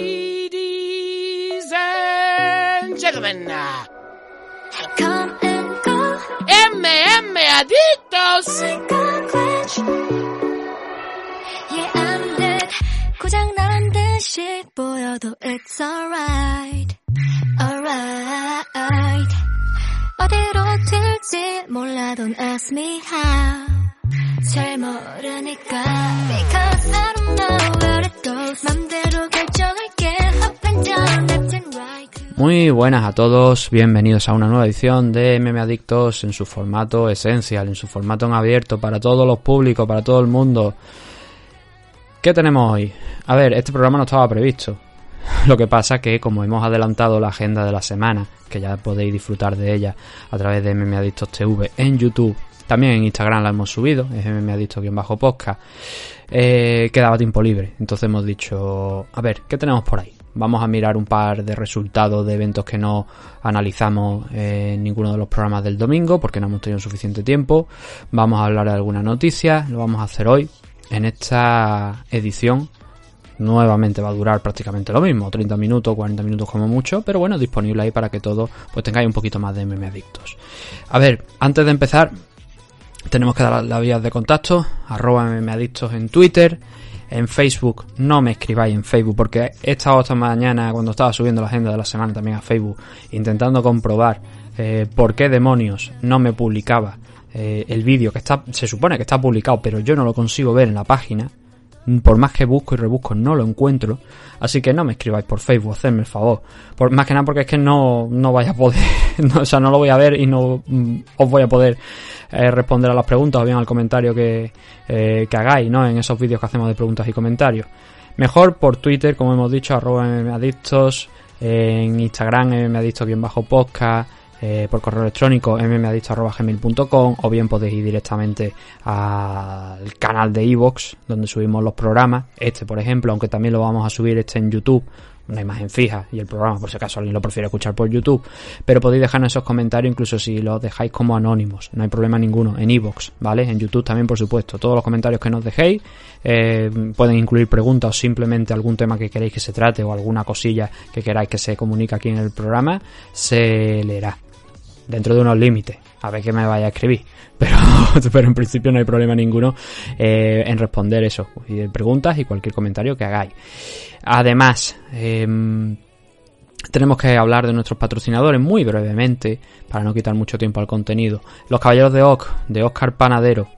Ladies and gentlemen, Come and go, MM Adictos. like a glitch. Yeah, I'm dead. 고장 나란 듯이 보여도 it's alright. Alright. 어디로 튈지 몰라 don't ask me how. 잘 모르니까. Because I don't know where it goes. 맘대로 Muy buenas a todos, bienvenidos a una nueva edición de MM Adictos en su formato esencial, en su formato en abierto para todos los públicos, para todo el mundo. ¿Qué tenemos hoy? A ver, este programa no estaba previsto. Lo que pasa que como hemos adelantado la agenda de la semana, que ya podéis disfrutar de ella a través de MM Adictos TV en YouTube, también en Instagram la hemos subido, es MM Adictos-podcast, eh, quedaba tiempo libre. Entonces hemos dicho, a ver, ¿qué tenemos por ahí? Vamos a mirar un par de resultados de eventos que no analizamos en ninguno de los programas del domingo porque no hemos tenido suficiente tiempo. Vamos a hablar de algunas noticias, lo vamos a hacer hoy en esta edición. Nuevamente va a durar prácticamente lo mismo, 30 minutos, 40 minutos como mucho, pero bueno, disponible ahí para que todos pues tengáis un poquito más de meme adictos. A ver, antes de empezar, tenemos que dar las vías de contacto, arroba mmadictos en Twitter, en Facebook, no me escribáis en Facebook porque he estado esta mañana cuando estaba subiendo la agenda de la semana también a Facebook intentando comprobar eh, por qué demonios no me publicaba eh, el vídeo que está, se supone que está publicado pero yo no lo consigo ver en la página por más que busco y rebusco no lo encuentro. Así que no me escribáis por Facebook hacedme el favor. Por, más que nada porque es que no, no vaya a poder o sea no lo voy a ver y no mm, os voy a poder eh, responder a las preguntas o bien al comentario que, eh, que hagáis ¿no? en esos vídeos que hacemos de preguntas y comentarios. Mejor por Twitter como hemos dicho arroba mmadictos en Instagram mmadictos-podcast eh, por correo electrónico mmadictos.gmail.com o bien podéis ir directamente al canal de iVoox donde subimos los programas. Este por ejemplo aunque también lo vamos a subir este en YouTube una imagen fija y el programa por si acaso alguien lo prefiere escuchar por YouTube. Pero podéis dejarnos esos comentarios incluso si los dejáis como anónimos no hay problema ninguno en iVoox vale en YouTube también por supuesto. Todos los comentarios que nos dejéis eh, pueden incluir preguntas o simplemente algún tema que queréis que se trate o alguna cosilla que queráis que se comunique aquí en el programa se leerá dentro de unos límites. A ver qué me vaya a escribir. Pero, pero en principio no hay problema ninguno eh, en responder eso. Y preguntas y cualquier comentario que hagáis. Además eh, tenemos que hablar de nuestros patrocinadores muy brevemente para no quitar mucho tiempo al contenido. Los caballeros de Oc de Oscar Panadero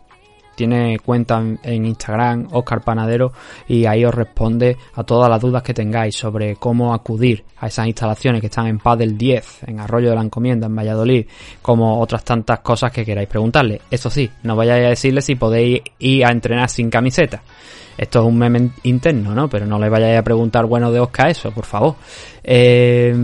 tiene cuenta en Instagram, Oscar Panadero, y ahí os responde a todas las dudas que tengáis sobre cómo acudir a esas instalaciones que están en Padel 10, en Arroyo de la Encomienda, en Valladolid, como otras tantas cosas que queráis preguntarle. Eso sí, no vayáis a decirle si podéis ir a entrenar sin camiseta. Esto es un meme interno, ¿no? Pero no le vayáis a preguntar, bueno, de Oscar eso, por favor. Eh,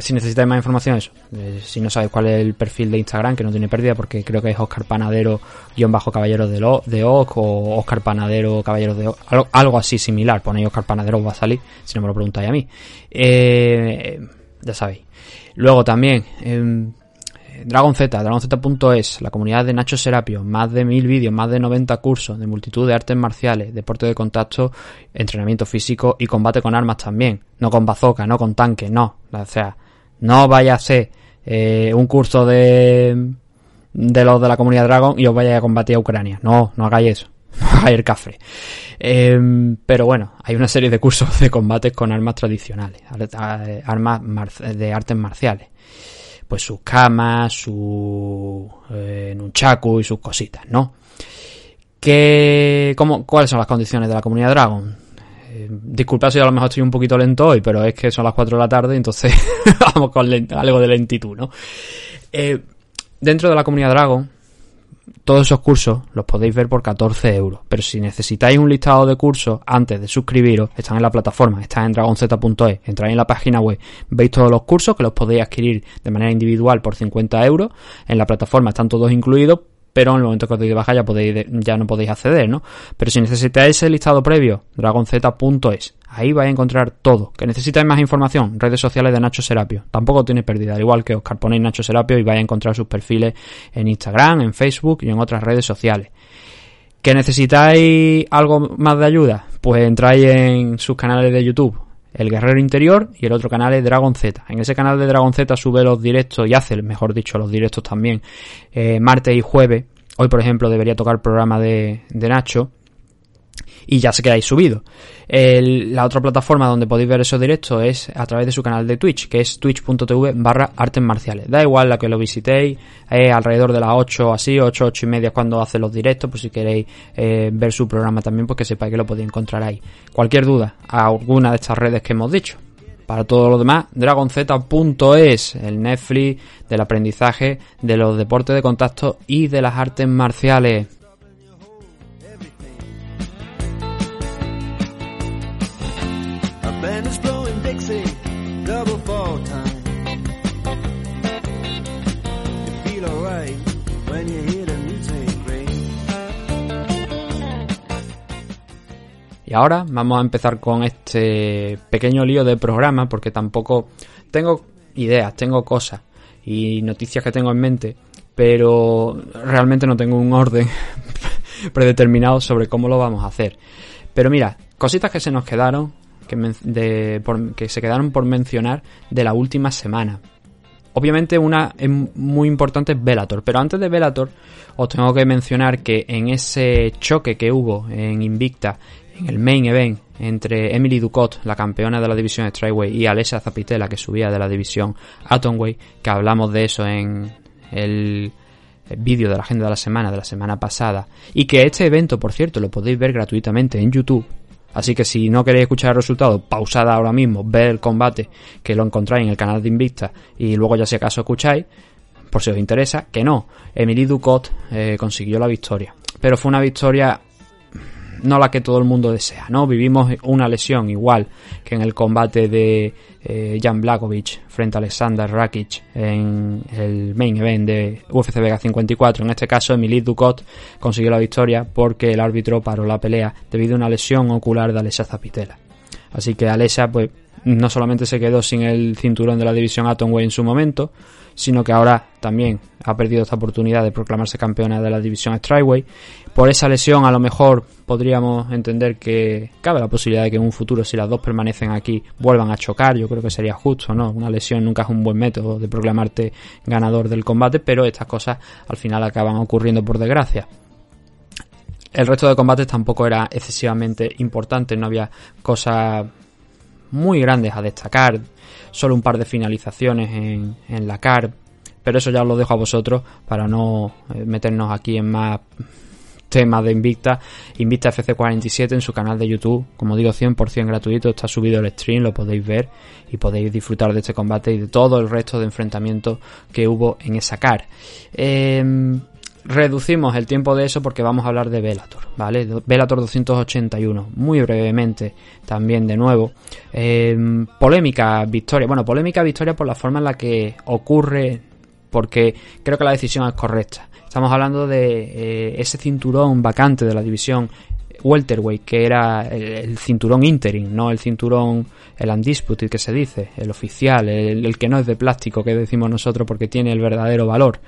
si necesitáis más información, eso. Eh, si no sabéis cuál es el perfil de Instagram, que no tiene pérdida, porque creo que es Oscar Panadero guion bajo Caballeros de, lo, de Oc o Oscar Panadero Caballeros de Oc, algo, algo, así similar. Ponéis Oscar Panadero, os va a salir, si no me lo preguntáis a mí. Eh, ya sabéis. Luego también, eh, Dragon Z, dragonz.es, la comunidad de Nacho Serapio, más de mil vídeos, más de 90 cursos de multitud de artes marciales, deporte de contacto, entrenamiento físico y combate con armas también. No con bazooka, no con tanque, no. O sea, no vaya a ser eh, un curso de, de los de la comunidad Dragon y os vaya a combatir a Ucrania. No, no hagáis eso. No el café. Eh, pero bueno, hay una serie de cursos de combates con armas tradicionales, armas de artes marciales. Pues sus camas, su eh, nunchaku y sus cositas, ¿no? ¿Qué, cómo, ¿Cuáles son las condiciones de la comunidad Dragon? Eh, disculpad si a lo mejor estoy un poquito lento hoy, pero es que son las 4 de la tarde, entonces vamos con algo de lentitud, ¿no? Eh, dentro de la comunidad Dragon, todos esos cursos los podéis ver por 14 euros, pero si necesitáis un listado de cursos antes de suscribiros, están en la plataforma, están en dragonz.es, entráis en la página web, veis todos los cursos que los podéis adquirir de manera individual por 50 euros, en la plataforma están todos incluidos, pero en el momento que os deis de baja ya podéis ya no podéis acceder, ¿no? Pero si necesitáis ese listado previo, dragonz.es, ahí vais a encontrar todo. Que necesitáis más información, redes sociales de Nacho Serapio. Tampoco tiene pérdida, al igual que Oscar ponéis Nacho Serapio y vais a encontrar sus perfiles en Instagram, en Facebook y en otras redes sociales. ¿Que necesitáis algo más de ayuda? pues entráis en sus canales de YouTube, el Guerrero Interior y el otro canal es Dragon Z. En ese canal de Dragon Z sube los directos y hace, mejor dicho, los directos también, eh, martes y jueves. Hoy, por ejemplo, debería tocar el programa de, de Nacho y ya se quedáis subido. la otra plataforma donde podéis ver esos directos es a través de su canal de Twitch, que es twitch.tv barra artes marciales. Da igual la que lo visitéis, es alrededor de las 8 así, 8, 8 y media cuando hace los directos, por si queréis eh, ver su programa también, pues que sepáis que lo podéis encontrar ahí. Cualquier duda a alguna de estas redes que hemos dicho. Para todo lo demás, dragonz.es, el Netflix del aprendizaje, de los deportes de contacto y de las artes marciales. Y ahora vamos a empezar con este pequeño lío de programa porque tampoco tengo ideas, tengo cosas y noticias que tengo en mente, pero realmente no tengo un orden predeterminado sobre cómo lo vamos a hacer. Pero mira, cositas que se nos quedaron, que, que se quedaron por mencionar de la última semana. Obviamente una muy importante es Velator, pero antes de Velator os tengo que mencionar que en ese choque que hubo en Invicta en el main event entre Emily Ducot, la campeona de la división Strikeway, y Alessia Zapitela, que subía de la división Atomway, que hablamos de eso en el vídeo de la agenda de la semana, de la semana pasada, y que este evento, por cierto, lo podéis ver gratuitamente en YouTube. Así que si no queréis escuchar el resultado, pausad ahora mismo, ver el combate, que lo encontráis en el canal de Invicta, y luego ya si acaso escucháis, por si os interesa, que no. Emily Ducot eh, consiguió la victoria. Pero fue una victoria no la que todo el mundo desea, ¿no? Vivimos una lesión igual que en el combate de eh, Jan Blakovic frente a Alexander Rakic en el main event de UFC Vega 54. En este caso, Emily Ducot consiguió la victoria porque el árbitro paró la pelea debido a una lesión ocular de Alessia Zapitela. Así que Alessia, pues, no solamente se quedó sin el cinturón de la división Atomweight en su momento, sino que ahora también ha perdido esta oportunidad de proclamarse campeona de la división Strikeway. Por esa lesión a lo mejor podríamos entender que cabe la posibilidad de que en un futuro si las dos permanecen aquí vuelvan a chocar, yo creo que sería justo, ¿no? Una lesión nunca es un buen método de proclamarte ganador del combate, pero estas cosas al final acaban ocurriendo por desgracia. El resto de combates tampoco era excesivamente importante, no había cosas muy grandes a destacar, solo un par de finalizaciones en, en la CAR, pero eso ya os lo dejo a vosotros para no eh, meternos aquí en más temas de Invicta. Invicta FC47 en su canal de YouTube, como digo, 100% gratuito, está subido el stream, lo podéis ver y podéis disfrutar de este combate y de todo el resto de enfrentamientos que hubo en esa CAR. Em, reducimos el tiempo de eso porque vamos a hablar de Velator, ¿vale? Velator 281, muy brevemente también de nuevo. Em, polémica victoria, bueno, polémica victoria por la forma en la que ocurre, porque creo que la decisión es correcta. Estamos hablando de eh, ese cinturón vacante de la división welterweight, que era el, cinturón interim, no el cinturón, el undisputed que se dice, el oficial, el, que no es de plástico que decimos nosotros porque tiene el verdadero valor.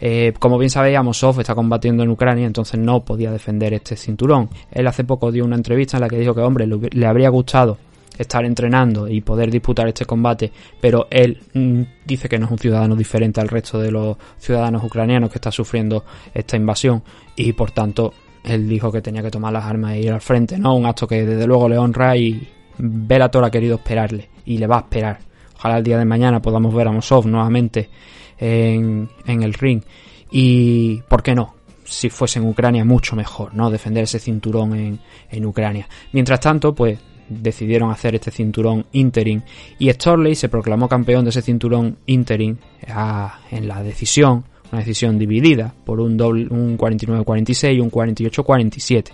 Eh, como bien sabéis, Amosov está combatiendo en Ucrania, entonces no podía defender este cinturón. Él hace poco dio una entrevista en la que dijo que, hombre, le, habría gustado estar entrenando y poder disputar este combate, pero él mm, dice que no es un ciudadano diferente al resto de los ciudadanos ucranianos que está sufriendo esta invasión y por tanto él dijo que tenía que tomar las armas e ir al frente, ¿no? Un acto que desde luego le honra y Bellator ha querido esperarle y le va a esperar. Ojalá el día de mañana podamos ver a Mosov nuevamente en, en el ring. Y, ¿por qué no? Si fuese en Ucrania, mucho mejor, ¿no? Defender ese cinturón en, en Ucrania. Mientras tanto, pues decidieron hacer este cinturón interim y Storley se proclamó campeón de ese cinturón interim en la decisión una decisión dividida por un, doble, un 49-46 y un 48-47.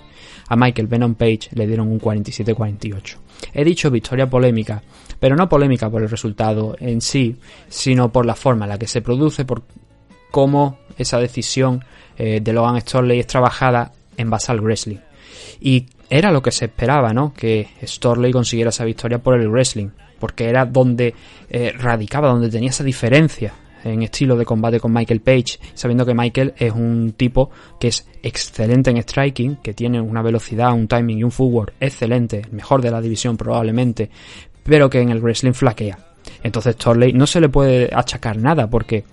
A Michael Venom Page le dieron un 47-48. He dicho victoria polémica, pero no polémica por el resultado en sí, sino por la forma en la que se produce, por cómo esa decisión eh, de Logan Storley es trabajada en Basal Wrestling. Y era lo que se esperaba, ¿no? Que Storley consiguiera esa victoria por el wrestling, porque era donde eh, radicaba, donde tenía esa diferencia en estilo de combate con Michael Page, sabiendo que Michael es un tipo que es excelente en striking, que tiene una velocidad, un timing y un footwork excelente, el mejor de la división probablemente, pero que en el wrestling flaquea. Entonces Torley no se le puede achacar nada porque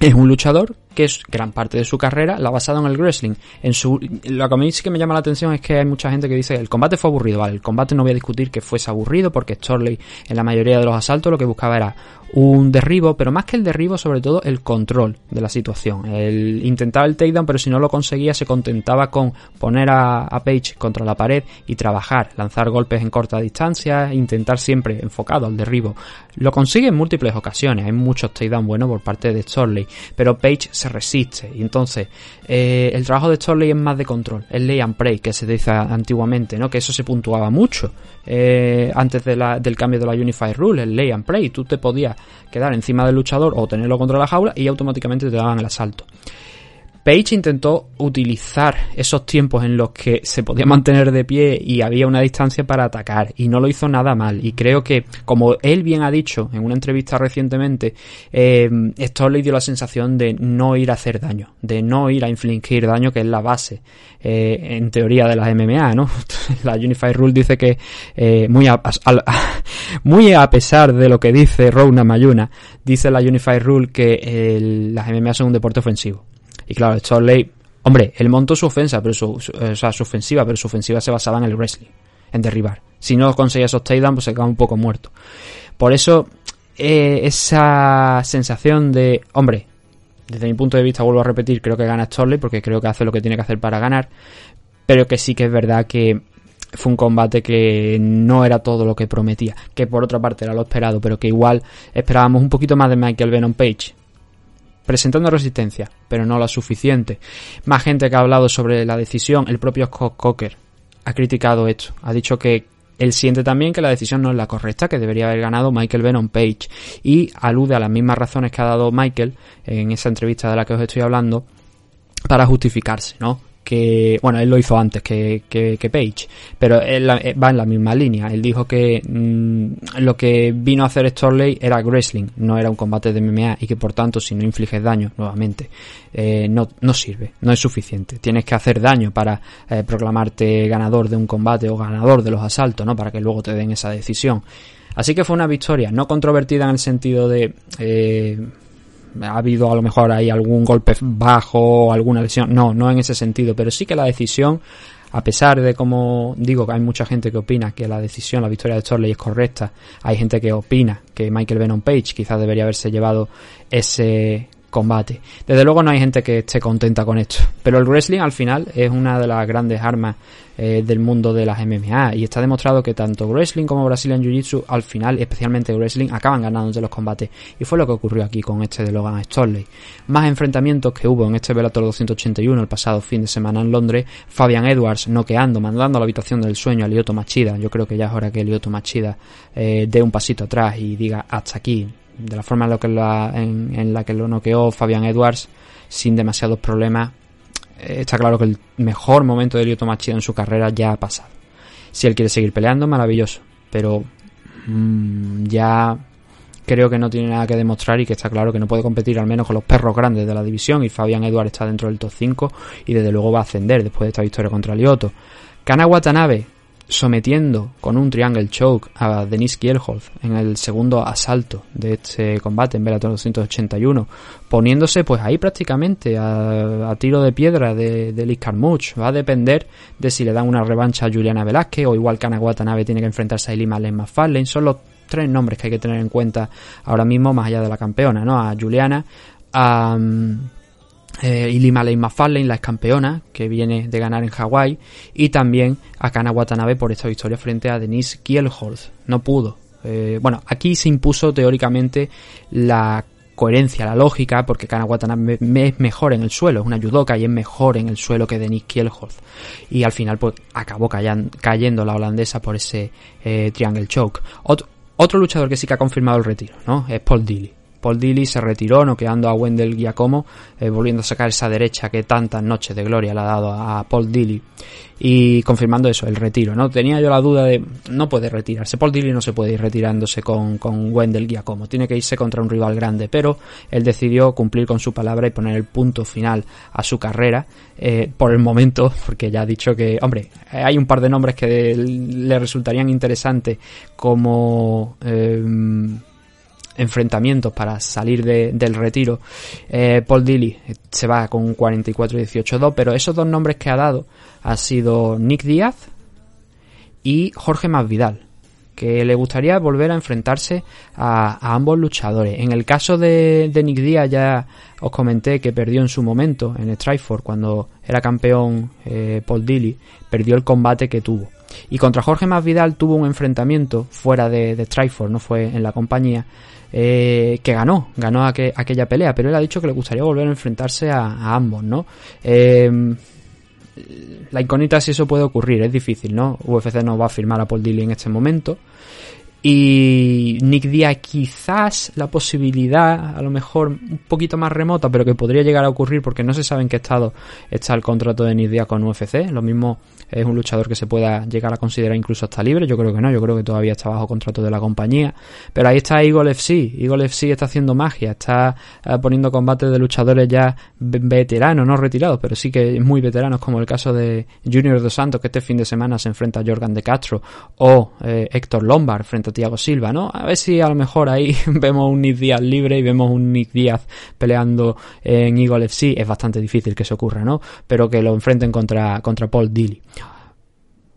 es un luchador que es gran parte de su carrera la ha basado en el wrestling. En su, lo que a mí sí que me llama la atención es que hay mucha gente que dice el combate fue aburrido. Vale, el combate no voy a discutir que fuese aburrido porque Storley en la mayoría de los asaltos lo que buscaba era un derribo, pero más que el derribo, sobre todo el control de la situación. El intentaba el takedown, pero si no lo conseguía, se contentaba con poner a, Page contra la pared y trabajar, lanzar golpes en corta distancia, intentar siempre enfocado al derribo. Lo consigue en múltiples ocasiones, hay muchos takedowns buenos por parte de Storley, pero Page se resiste. Y entonces, eh, el trabajo de Storley es más de control, es lay and pray, que se dice antiguamente, ¿no? Que eso se puntuaba mucho eh, antes del cambio de la Unified Rule, el lay and pray. Tú te podías quedar encima del luchador o tenerlo contra la jaula y automáticamente te daban el asalto. Page intentó utilizar esos tiempos en los que se podía mantener de pie y había una distancia para atacar y no lo hizo nada mal y creo que como él bien ha dicho en una entrevista recientemente eh, esto le dio la sensación de no ir a hacer daño de no ir a infligir daño que es la base eh, en teoría de las MMA ¿no? la Unified Rule dice que eh, muy, a, muy a pesar de lo que dice Rona Mayuna dice la Unified Rule que las MMA son un deporte ofensivo y claro, Storley, hombre, él montó su ofensa, pero su, o sea, su ofensiva, pero su ofensiva se basaba en el wrestling, en derribar. Si no conseguía esos takedowns, pues se quedaba un poco muerto. Por eso, eh, esa sensación de, hombre, desde mi punto de vista, vuelvo a repetir, creo que gana Storley porque creo que hace lo que tiene que hacer para ganar, pero que sí que es verdad que fue un combate que no era todo lo que prometía, que por otra parte era lo esperado, pero que igual esperábamos un poquito más de Michael Venom Page, presentando resistencia, pero no la suficiente. Más gente que ha hablado sobre la decisión, el propio Scott Cocker ha criticado esto, ha dicho que él siente también que la decisión no es la correcta, que debería haber ganado Michael Venom Page y alude a las mismas razones que ha dado Michael en esa entrevista de la que os estoy hablando para justificarse, ¿no? Que, bueno, él lo hizo antes que, que, Page, pero él eh, va en la misma línea. Él dijo que mm, lo que vino a hacer Storley era wrestling, no era un combate de MMA y que por tanto si no infliges daño, nuevamente, eh, no, no sirve, no es suficiente. Tienes que hacer daño para eh, proclamarte ganador de un combate o ganador de los asaltos, ¿no? Para que luego te den esa decisión. Así que fue una victoria, no controvertida en el sentido de ha habido a lo mejor ahí algún golpe bajo o alguna lesión. No, no en ese sentido, pero sí que la decisión, a pesar de como digo que hay mucha gente que opina que la decisión, la victoria de Storley es correcta, hay gente que opina que Michael Venom Page quizás debería haberse llevado ese combate. Desde luego no hay gente que esté contenta con esto, pero el wrestling al final es una de las grandes armas eh, del mundo de las MMA y está demostrado que tanto wrestling como Brazilian Jiu-Jitsu al final, especialmente wrestling, acaban ganando de los combates y fue lo que ocurrió aquí con este de Logan Storley. Más enfrentamientos que hubo en este Bellator 281 el pasado fin de semana en Londres, Fabian Edwards noqueando, mandando a la habitación del sueño a Lyoto Machida. Yo creo que ya es hora que Lyoto Machida eh, dé un pasito atrás y diga hasta aquí, de la forma en la que, la, en, la que lo noqueó Fabian Edwards sin demasiados problemas, eh, está claro que el mejor momento de Lyoto Machida en su carrera ya ha pasado. Si él quiere seguir peleando, maravilloso, pero mm, ya creo que no tiene nada que demostrar y que está claro que no puede competir al menos con los perros grandes de la división y Fabian Edwards está dentro del top 5 y desde luego va a ascender después de esta victoria contra Lyoto. Kana Watanabe sometiendo con un triangle choke a Denis Kielholz en el segundo asalto de este combate en Bellator 281, poniéndose pues ahí prácticamente a, tiro de piedra de, de Liz. Va a depender de si le dan una revancha a Juliana Velázquez o igual Kana Watanabe tiene que enfrentarse a Ilima Len McFarlane. Son los tres nombres que hay que tener en cuenta ahora mismo más allá de la campeona, ¿no? A Juliana, a... Mm, eh, Ilima Lane la ex campeona, que viene de ganar en Hawái, y también a Kana Watanabe por esta victoria frente a Denise Kielholz. No pudo. Eh, bueno, aquí se impuso teóricamente la coherencia, la lógica, porque Kana Watanabe es mejor en el suelo, es una judoka y es mejor en el suelo que Denise Kielholz. Y al final pues acabó cayendo la holandesa por ese eh, triangle choke. Otro luchador que sí que ha confirmado el retiro, ¿no? Es Paul Dilly Paul Dilly se retiró noqueando a Wendell Giacomo, eh, volviendo a sacar esa derecha que tantas noches de gloria le ha dado a Paul Dilly y confirmando eso, el retiro, ¿no? Tenía yo la duda de no puede retirarse, Paul Dilly no se puede ir retirándose con, con Wendell Giacomo, tiene que irse contra un rival grande, pero él decidió cumplir con su palabra y poner el punto final a su carrera eh, por el momento, porque ya ha dicho que, hombre, hay un par de nombres que le resultarían interesantes como... Eh, enfrentamientos para salir del retiro. Eh, Paul Dilly se va con 44 y 18-2, pero esos dos nombres que ha dado ha sido Nick Díaz y Jorge Masvidal, que le gustaría volver a enfrentarse a, ambos luchadores. En el caso de, Nick Díaz ya os comenté que perdió en su momento en Strikeforce cuando era campeón eh, Paul Dilly, perdió el combate que tuvo. Y contra Jorge Masvidal tuvo un enfrentamiento fuera de, de Strikeforce, no fue en la compañía, eh, que ganó, ganó aquella pelea, pero él ha dicho que le gustaría volver a enfrentarse a, ambos, ¿no? Eh, la incógnita si eso puede ocurrir, es difícil, ¿no? UFC no va a firmar a Paul Dilly en este momento. Y Nick Diaz quizás la posibilidad, a lo mejor un poquito más remota, pero que podría llegar a ocurrir porque no se sabe en qué estado está el contrato de Nick Diaz con UFC. Lo mismo es un luchador que se pueda llegar a considerar incluso hasta libre. Yo creo que no, yo creo que todavía está bajo contrato de la compañía. Pero ahí está Eagle FC. Eagle FC está haciendo magia, está eh, poniendo combates de luchadores ya veteranos, no retirados, pero sí que muy veteranos, como el caso de Junior dos Santos, que este fin de semana se enfrenta a Jorgan de Castro, o eh, Héctor Lombard frente a Thiago Silva, ¿no? A ver si a lo mejor ahí vemos un Nick Díaz libre y vemos un Nick Díaz peleando en Eagle FC. Es bastante difícil que se ocurra, ¿no? Pero que lo enfrenten contra, contra Paul Dilly.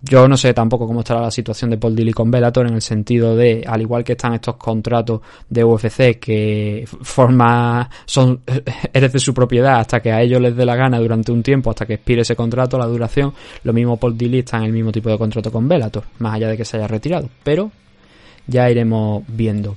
Yo no sé tampoco cómo estará la situación de Paul Dilly con Bellator en el sentido de, al igual que están estos contratos de UFC que forma, son, eres de su propiedad hasta que a ellos les dé la gana durante un tiempo, hasta que expire ese contrato, la duración, lo mismo Paul Dilly está en el mismo tipo de contrato con Bellator, más allá de que se haya retirado. Pero ya iremos viendo.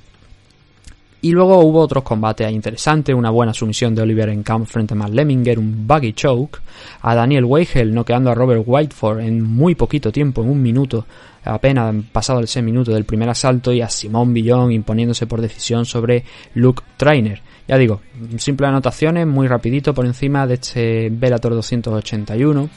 Y luego hubo otros combates interesantes, una buena sumisión de Oliver en camp frente a Matt Lemminger, un buggy choke, a Daniel Weigel noqueando a Robert Whiteford en muy poquito tiempo, en un minuto, apenas pasado el 6 minutos del primer asalto, y a Simón Billón imponiéndose por decisión sobre Luke Trainer. Ya digo, simples anotaciones, muy rapidito por encima de este Bellator 281.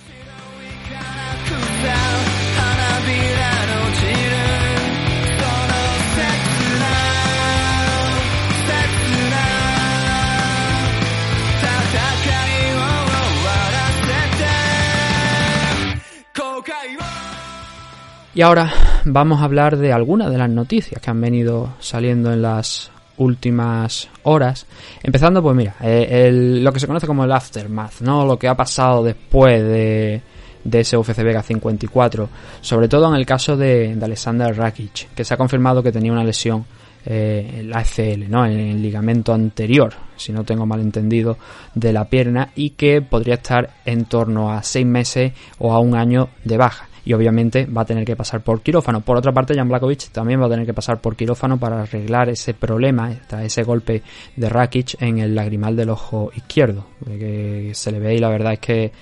Y ahora vamos a hablar de algunas de las noticias que han venido saliendo en las últimas horas. Empezando, pues mira, eh, lo que se conoce como el aftermath, ¿no? Lo que ha pasado después de, de ese UFC Vega 54. Sobre todo en el caso de, Alexander Rakic, que se ha confirmado que tenía una lesión eh, en la ACL, ¿no? En el ligamento anterior, si no tengo mal entendido, de la pierna y que podría estar en torno a seis meses o a un año de baja y obviamente va a tener que pasar por quirófano. Por otra parte, Jan Blakovic también va a tener que pasar por quirófano para arreglar ese problema, ese golpe de Rakic en el lagrimal del ojo izquierdo, que se le ve y la verdad es que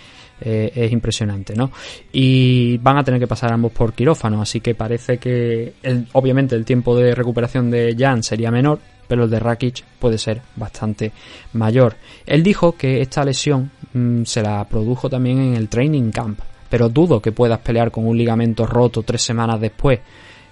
eh, es impresionante, ¿no? Y van a tener que pasar ambos por quirófano, así que parece que obviamente el tiempo de recuperación de Jan sería menor, pero el de Rakic puede ser bastante mayor. Él dijo que esta lesión mm, se la produjo también en el training camp, pero dudo que puedas pelear con un ligamento roto tres semanas después.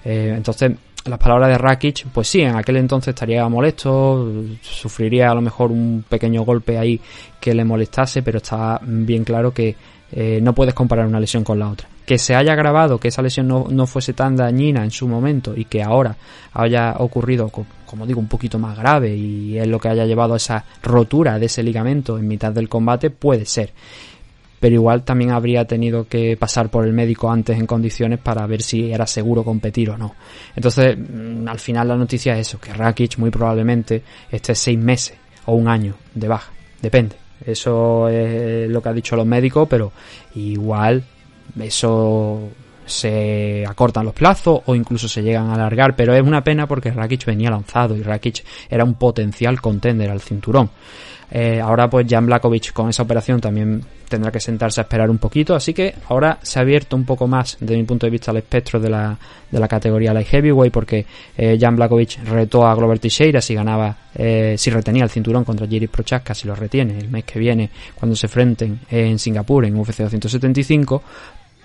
Eh, entonces, las palabras de Rakic, pues sí, en aquel entonces estaría molesto, sufriría a lo mejor un pequeño golpe ahí que le molestase, pero está bien claro que eh, no puedes comparar una lesión con la otra. Que se haya grabado, que esa lesión no, no fuese tan dañina en su momento y que ahora haya ocurrido, como digo, un poquito más grave y es lo que haya llevado a esa rotura de ese ligamento en mitad del combate, puede ser pero igual también habría tenido que pasar por el médico antes en condiciones para ver si era seguro competir o no. Entonces, mm, al final la noticia es eso, que Rakic muy probablemente esté seis meses o un año de baja, depende. Eso es lo que ha dicho los médicos, pero igual eso se acortan los plazos o incluso se llegan a alargar, pero es una pena porque Rakic venía lanzado y Rakic era un potencial contender al cinturón. Eh, ahora pues Jan Blakovic con esa operación también tendrá que sentarse a esperar un poquito, así que ahora se ha abierto un poco más desde mi punto de vista el espectro de la, de la categoría light heavyweight porque eh, Jan Blakovic retó a Glover Teixeira si ganaba, eh, si retenía el cinturón contra Jiří Prochaska, si lo retiene el mes que viene cuando se enfrenten en Singapur en UFC 275,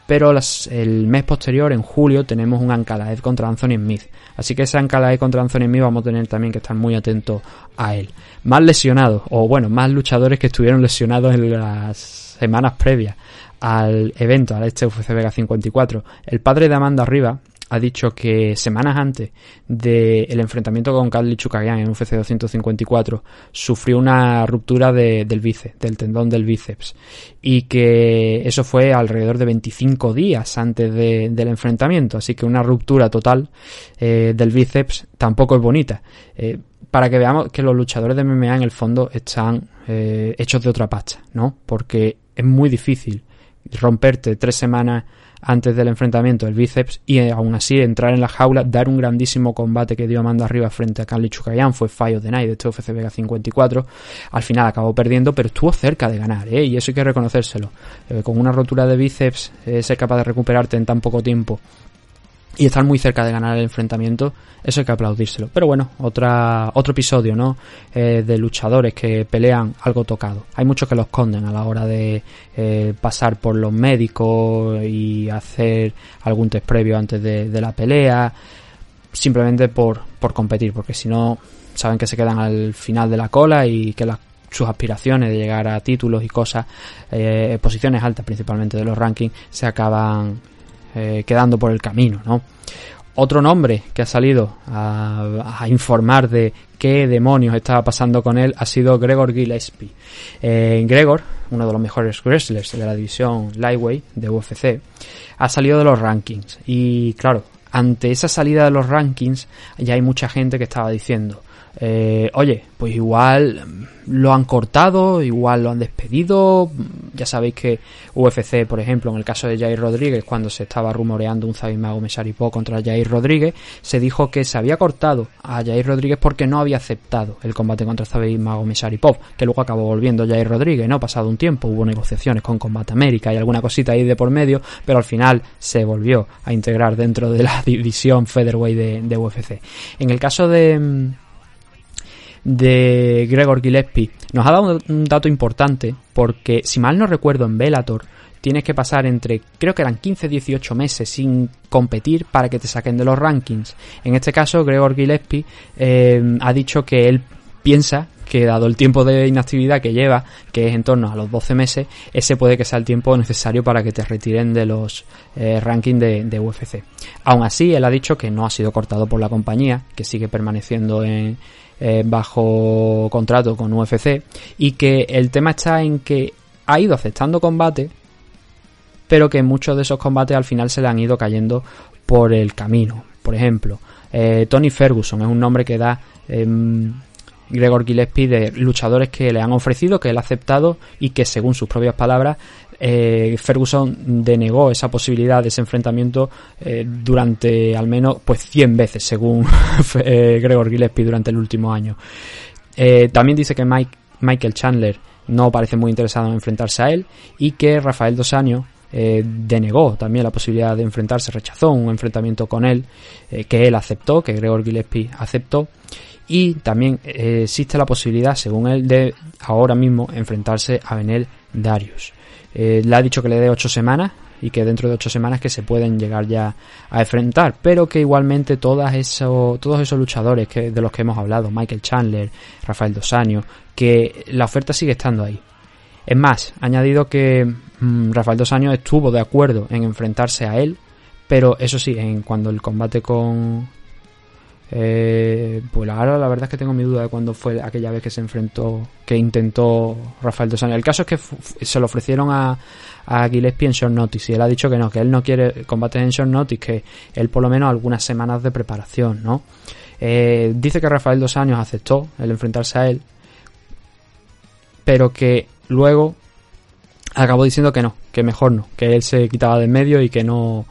pero el mes posterior, en julio, tenemos un Ankalaev contra Anthony Smith. Así que ese Ankalaev contra Anthony Smith vamos a tener también que estar muy atentos a él. Más lesionados, o bueno, más luchadores que estuvieron lesionados en las semanas previas al evento, al este UFC Vega 54. El padre de Amanda Arriba, ha dicho que semanas antes del enfrentamiento con Kadli Chukagian en UFC 254 sufrió una ruptura del bíceps, del tendón del bíceps y que eso fue alrededor de 25 días antes del enfrentamiento, así que una ruptura total eh, del bíceps tampoco es bonita. Eh, para que veamos que los luchadores de MMA en el fondo están eh, hechos de otra pacha, ¿no? Porque es muy difícil romperte tres semanas antes del enfrentamiento el bíceps y eh, aún así entrar en la jaula, dar un grandísimo combate que dio Amanda arriba frente a Carly Chukayan, fue Fallo de Night de este UFC Vega 54, al final acabó perdiendo pero estuvo cerca de ganar ¿eh? y eso hay que reconocérselo, eh, con una rotura de bíceps ser capaz de recuperarte en tan poco tiempo y estar muy cerca de ganar el enfrentamiento, eso hay que aplaudírselo. Pero bueno, otra, otro episodio, ¿no? Eh, de luchadores que pelean algo tocado. Hay muchos que lo esconden a la hora de eh, pasar por los médicos y hacer algún test previo antes de, la pelea, simplemente por, por competir, porque si no, saben que se quedan al final de la cola y que sus aspiraciones de llegar a títulos y cosas, eh, posiciones altas principalmente de los rankings, se acaban eh, quedando por el camino, ¿no? Otro nombre que ha salido a, informar de qué demonios estaba pasando con él ha sido Gregor Gillespie. Eh, Gregor, uno de los mejores wrestlers de la división Lightweight de UFC, ha salido de los rankings. Y claro, ante esa salida de los rankings ya hay mucha gente que estaba diciendo, eh, oye, pues igual lo han cortado, igual lo han despedido. Ya sabéis que UFC, por ejemplo, en el caso de Jair Rodríguez, cuando se estaba rumoreando un Zabit Mesaripó contra Jair Rodríguez, se dijo que se había cortado a Jair Rodríguez porque no había aceptado el combate contra Zabit Mesaripov, que luego acabó volviendo Jair Rodríguez, ¿no? Pasado un tiempo, hubo negociaciones con Combate América y alguna cosita ahí de por medio, pero al final se volvió a integrar dentro de la división featherweight de, de UFC. En el caso de de Gregor Gillespie nos ha dado un dato importante porque si mal no recuerdo en Bellator tienes que pasar entre creo que eran 15-18 meses sin competir para que te saquen de los rankings. En este caso Gregor Gillespie eh, ha dicho que él piensa que dado el tiempo de inactividad que lleva, que es en torno a los 12 meses, ese puede que sea el tiempo necesario para que te retiren de los eh, rankings de, de, UFC. Aún así, él ha dicho que no ha sido cortado por la compañía, que sigue permaneciendo en, eh, bajo contrato con UFC y que el tema está en que ha ido aceptando combate pero que muchos de esos combates al final se le han ido cayendo por el camino. Por ejemplo, eh, Tony Ferguson es un nombre que da em, Gregor Gillespie de luchadores que le han ofrecido, que él ha aceptado y que según sus propias palabras eh, Ferguson denegó esa posibilidad de ese enfrentamiento eh, durante al menos pues 100 veces según eh, Gregor Gillespie durante el último año. también dice que Mike, Michael Chandler no parece muy interesado en enfrentarse a él y que Rafael Dos denegó también la posibilidad de enfrentarse, rechazó un enfrentamiento con él, que él aceptó, que Gregor Gillespie aceptó, y también existe la posibilidad, según él, de ahora mismo enfrentarse a Benel Darius. Eh, le ha dicho que le dé ocho semanas y que dentro de ocho semanas que se pueden llegar ya a enfrentar, pero que igualmente todas eso, todos esos luchadores que, de los que hemos hablado, Michael Chandler, Rafael Dos Años, que la oferta sigue estando ahí. Es más, añadido que mm, Rafael Dos Años estuvo de acuerdo en enfrentarse a él, pero eso sí, en cuando el combate con, eh, pues ahora la verdad es que tengo mi duda de cuándo fue aquella vez que se enfrentó, que intentó Rafael Dos Años. El caso es que se lo ofrecieron a, a Gillespie en short notice y él ha dicho que no, que él no quiere combates en short notice, que él por lo menos algunas semanas de preparación, ¿no? Eh, dice que Rafael Dos Años aceptó el enfrentarse a él, pero que luego acabó diciendo que no, que mejor no, que él se quitaba de medio y que no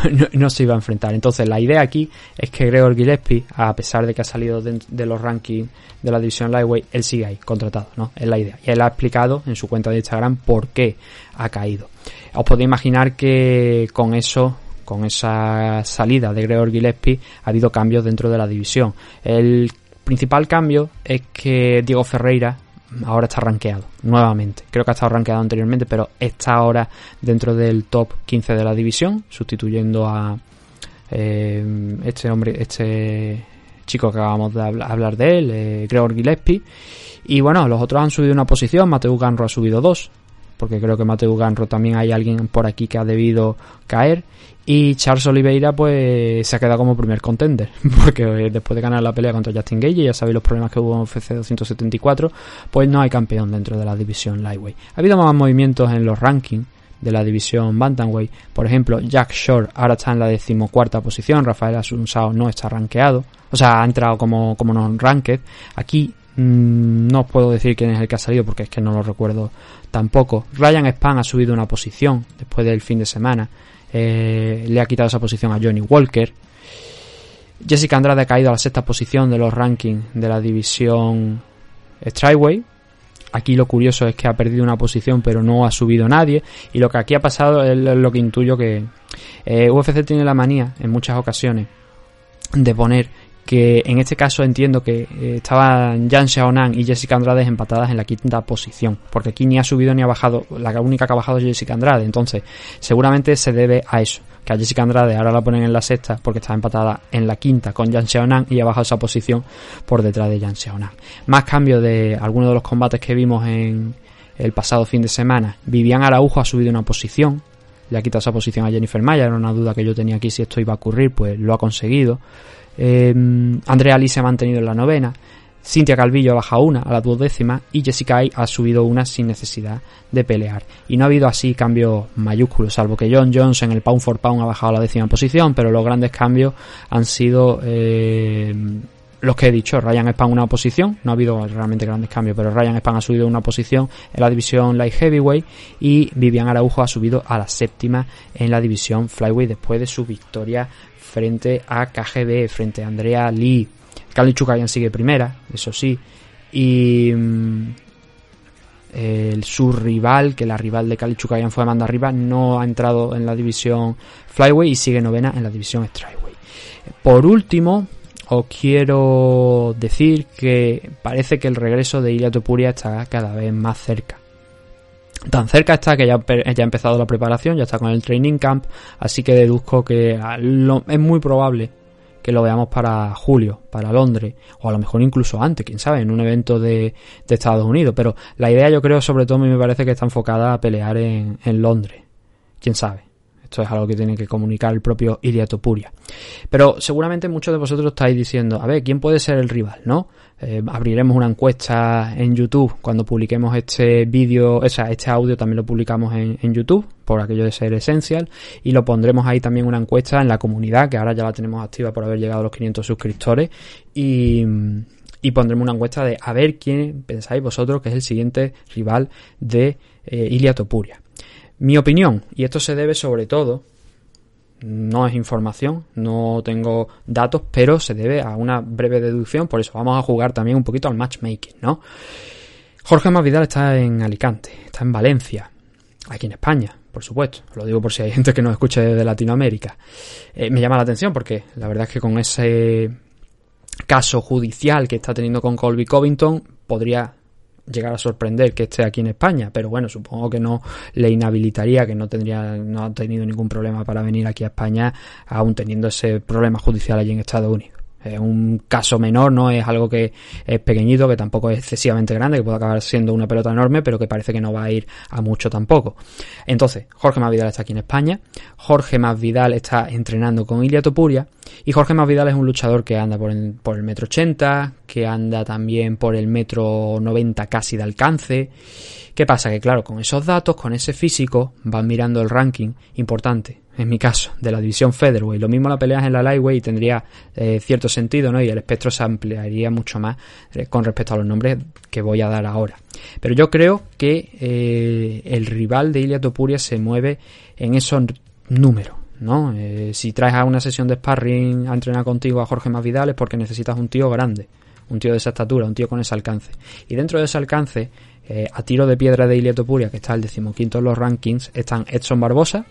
no, se iba a enfrentar. Entonces la idea aquí es que Gregor Gillespie, a pesar de que ha salido de, de los rankings de la división Lightweight, él sigue ahí, contratado, ¿no? Es la idea. Y él ha explicado en su cuenta de Instagram por qué ha caído. Os podéis imaginar que con eso con esa salida de Gregor Gillespie ha habido cambios dentro de la división. El principal cambio es que Diego Ferreira ahora está rankeado nuevamente. Creo que ha estado rankeado anteriormente, pero está ahora dentro del top 15 de la división, sustituyendo a eh, este hombre, este chico que acabamos de habla- hablar de él, eh, Gregor Gillespie. Y bueno, los otros han subido una posición, Mateo Ganro ha subido dos, porque creo que Mateo Ganro también hay alguien por aquí que ha debido caer. Y Charles Oliveira pues se ha quedado como primer contender, porque eh, después de ganar la pelea contra Justin Gage, ya sabéis los problemas que hubo en UFC 274, pues no hay campeón dentro de la división Lightweight. Ha habido más movimientos en los rankings de la división Bantamweight. Por ejemplo, Jack Shore ahora está en la decimocuarta posición, Rafael Asunsao no está rankeado, o sea, ha entrado como, como non-ranked. Aquí mm, no os puedo decir quién es el que ha salido porque es que no lo recuerdo tampoco. Ryan Span ha subido una posición después del fin de semana. Eh, le ha quitado esa posición a Johnny Walker. Jessica Andrade ha caído a la sexta posición de los rankings de la división Strikeway. Aquí lo curioso es que ha perdido una posición pero no ha subido nadie. Y lo que aquí ha pasado es lo que intuyo que eh, UFC tiene la manía en muchas ocasiones de poner que en este caso entiendo que eh, estaban Jan Xiaonan y Jessica Andrade empatadas en la quinta posición, porque aquí ni ha subido ni ha bajado, la única que ha bajado es Jessica Andrade, entonces seguramente se debe a eso, que a Jessica Andrade ahora la ponen en la sexta porque está empatada en la quinta con Jan Xiaonan y ha bajado esa posición por detrás de Jan Xiaonan. Más cambio de algunos de los combates que vimos en el pasado fin de semana. Vivian Araujo ha subido una posición, le ha quitado esa posición a Jennifer Maya, era una duda que yo tenía aquí si esto iba a ocurrir, pues lo ha conseguido. Eh, Andrea Lee se ha mantenido en la novena. Cintia Calvillo ha bajado una a la duodécima y Jessica Ay ha subido una sin necesidad de pelear. Y no ha habido así cambios mayúsculos, salvo que John Jones en el pound for pound ha bajado a la décima posición, pero los grandes cambios han sido eh, los que he dicho. Ryan Span una posición, no ha habido realmente grandes cambios, pero Ryan Span ha subido una posición en la división Light Heavyweight y Vivian Araujo ha subido a la séptima en la división Flyweight después de su victoria frente a KGB, frente a Andrea Lee. Kali Chukayan sigue primera, eso sí. Y mm, su rival, que la rival de Kali Chukayan fue Amanda Rivas, no ha entrado en la división Flyweight y sigue novena en la división Strikeweight. Por último, os quiero decir que parece que el regreso de Ilia Topuria está cada vez más cerca. Tan cerca está que ya, ha empezado la preparación, ya está con el training camp, así que deduzco que es muy probable que lo veamos para julio, para Londres, o a lo mejor incluso antes, quién sabe, en un evento de, Estados Unidos. Pero la idea yo creo sobre todo me parece que está enfocada a pelear en Londres, quién sabe. Esto es algo que tiene que comunicar el propio Ilia Topuria. Pero seguramente muchos de vosotros estáis diciendo, a ver, ¿quién puede ser el rival? ¿No? Eh, abriremos una encuesta en YouTube cuando publiquemos este vídeo, o sea, este audio también lo publicamos en, YouTube, por aquello de ser esencial, y lo pondremos ahí también una encuesta en la comunidad, que ahora ya la tenemos activa por haber llegado a los 500 suscriptores, y, y pondremos una encuesta de a ver quién pensáis vosotros que es el siguiente rival de eh. Mi opinión, y esto se debe sobre todo, no es información, no tengo datos, pero se debe a una breve deducción, por eso vamos a jugar también un poquito al matchmaking, ¿no? Jorge Masvidal está en Alicante, está en Valencia, aquí en España, por supuesto, lo digo por si hay gente que nos escuche de Latinoamérica. Eh, me llama la atención porque la verdad es que con ese caso judicial que está teniendo con Colby Covington podría llegar a sorprender que esté aquí en España, pero bueno, supongo que no le inhabilitaría, que no tendría, no ha tenido ningún problema para venir aquí a España, aún teniendo ese problema judicial allí en Estados Unidos. Es un caso menor, no es algo que es pequeñito, que tampoco es excesivamente grande, que puede acabar siendo una pelota enorme, pero que parece que no va a ir a mucho tampoco. Entonces, Jorge Masvidal está aquí en España, Jorge Masvidal está entrenando con Ilia Topuria, y Jorge Masvidal es un luchador que anda por el, por el metro 80, que anda también por el metro 90 casi de alcance. ¿Qué pasa? Que claro, con esos datos, con ese físico, van mirando el ranking importante, en mi caso, de la división Featherweight. Lo mismo la peleas en la Lightweight tendría eh, cierto sentido, ¿no? Y el espectro se ampliaría mucho más eh, con respecto a los nombres que voy a dar ahora. Pero yo creo que eh, el rival de Ilia Topuria se mueve en esos números. ¿no? Si traes a una sesión de sparring a entrenar contigo a Jorge Masvidal es porque necesitas un tío grande, un tío de esa estatura, un tío con ese alcance. Y dentro de ese alcance, a tiro de piedra de Ilia Topuria, que está el decimoquinto en los rankings, están Edson Barbosa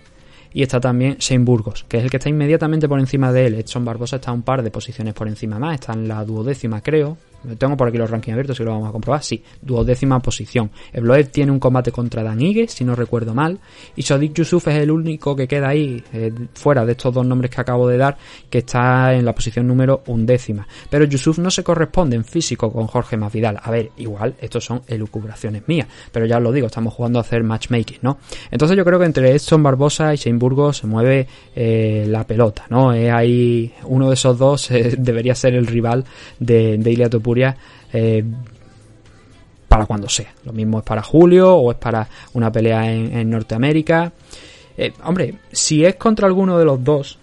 y está también Shane Burgos, que es el que está inmediatamente por encima de él. Edson Barbosa está un par de posiciones por encima más, está en la duodécima creo, tengo por aquí los rankings abiertos y lo vamos a comprobar. Sí, duodécima posición. Evloev tiene un combate contra Dan si no recuerdo mal. Y Sodik Yusuf es el único que queda ahí, eh, fuera de estos dos nombres que acabo de dar, que está en la posición número undécima. Pero Yusuf no se corresponde en físico con Jorge Masvidal. A ver, igual, estos son elucubraciones mías. Pero ya os lo digo, estamos jugando a hacer matchmaking, ¿no? Entonces yo creo que entre Edson Barbosa y Shane se mueve eh, la pelota, ¿no? Es ahí uno de esos dos eh, debería ser el rival de, de Ilia eh, para cuando sea. Lo mismo es para julio o es para una pelea en, Norteamérica. Eh, hombre, si es contra alguno de los dos,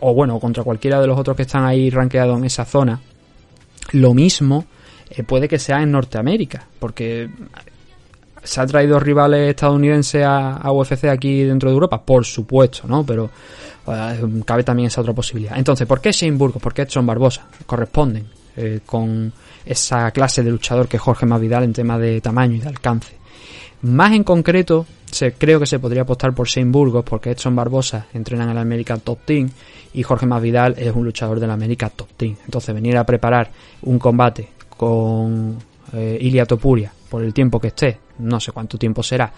o bueno, contra cualquiera de los otros que están ahí rankeados en esa zona, lo mismo eh, puede que sea en Norteamérica, porque se ha traído rivales estadounidenses a, UFC aquí dentro de Europa, por supuesto, ¿no? Pero cabe también esa otra posibilidad. Entonces, ¿por qué Shane Burgos? ¿Por qué Edson Barbosa? Corresponden eh, con esa clase de luchador que es Jorge Masvidal en tema de tamaño y de alcance. Más en concreto, se, creo que se podría apostar por Shane Burgos porque Edson Barbosa entrena en el América Top Team y Jorge Masvidal es un luchador del América Top Team. Entonces venir a preparar un combate con eh, Ilia Topuria por el tiempo que esté, no sé cuánto tiempo será,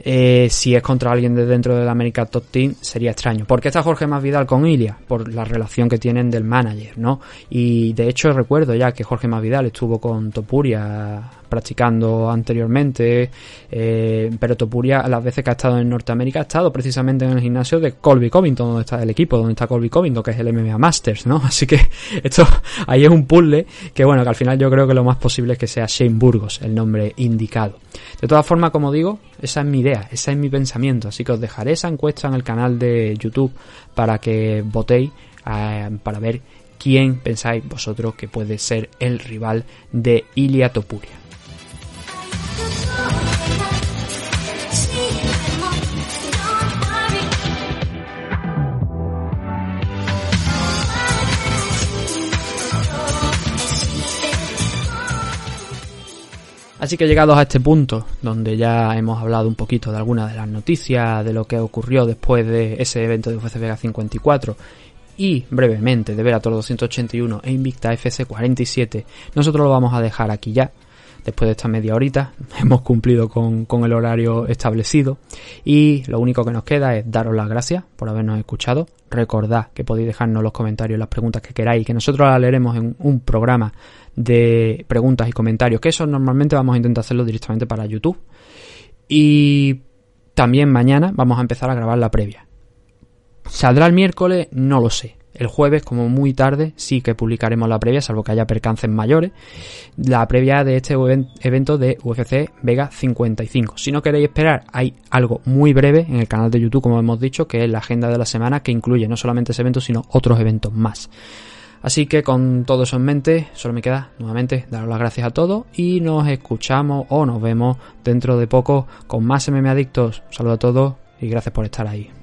eh, si es contra alguien de dentro del América Top Team sería extraño. ¿Por qué está Jorge Masvidal con Ilia? Por la relación que tienen del manager, ¿no? Y de hecho recuerdo ya que Jorge Masvidal estuvo con Topuria practicando anteriormente, eh, pero Topuria las veces que ha estado en Norteamérica ha estado precisamente en el gimnasio de Colby Covington, donde está el equipo, donde está Colby Covington, que es el MMA Masters, ¿no? Así que esto ahí es un puzzle que bueno, que al final yo creo que lo más posible es que sea Shane Burgos el nombre indicado. De todas formas, como digo, esa es mi idea, ese es mi pensamiento, así que os dejaré esa encuesta en el canal de YouTube para que votéis eh, para ver quién pensáis vosotros que puede ser el rival de Ilia Topuria. Así que llegados a este punto, donde ya hemos hablado un poquito de algunas de las noticias, de lo que ocurrió después de ese evento de UFC Vega 54 y brevemente de Toro 281 e Invicta FC 47, nosotros lo vamos a dejar aquí ya. Después de esta media horita hemos cumplido con, con el horario establecido y lo único que nos queda es daros las gracias por habernos escuchado. Recordad que podéis dejarnos los comentarios las preguntas que queráis, que nosotros las leeremos en un programa de preguntas y comentarios, que eso normalmente vamos a intentar hacerlo directamente para YouTube. Y también mañana vamos a empezar a grabar la previa. ¿Saldrá el miércoles? No lo sé. El jueves, como muy tarde, sí que publicaremos la previa, salvo que haya percances mayores. La previa de este evento de UFC Vega 55. Si no queréis esperar, hay algo muy breve en el canal de YouTube, como hemos dicho, que es la agenda de la semana, que incluye no solamente ese evento, sino otros eventos más. Así que con todo eso en mente, solo me queda nuevamente daros las gracias a todos y nos escuchamos o nos vemos dentro de poco con más MM Adictos. Un saludo a todos y gracias por estar ahí.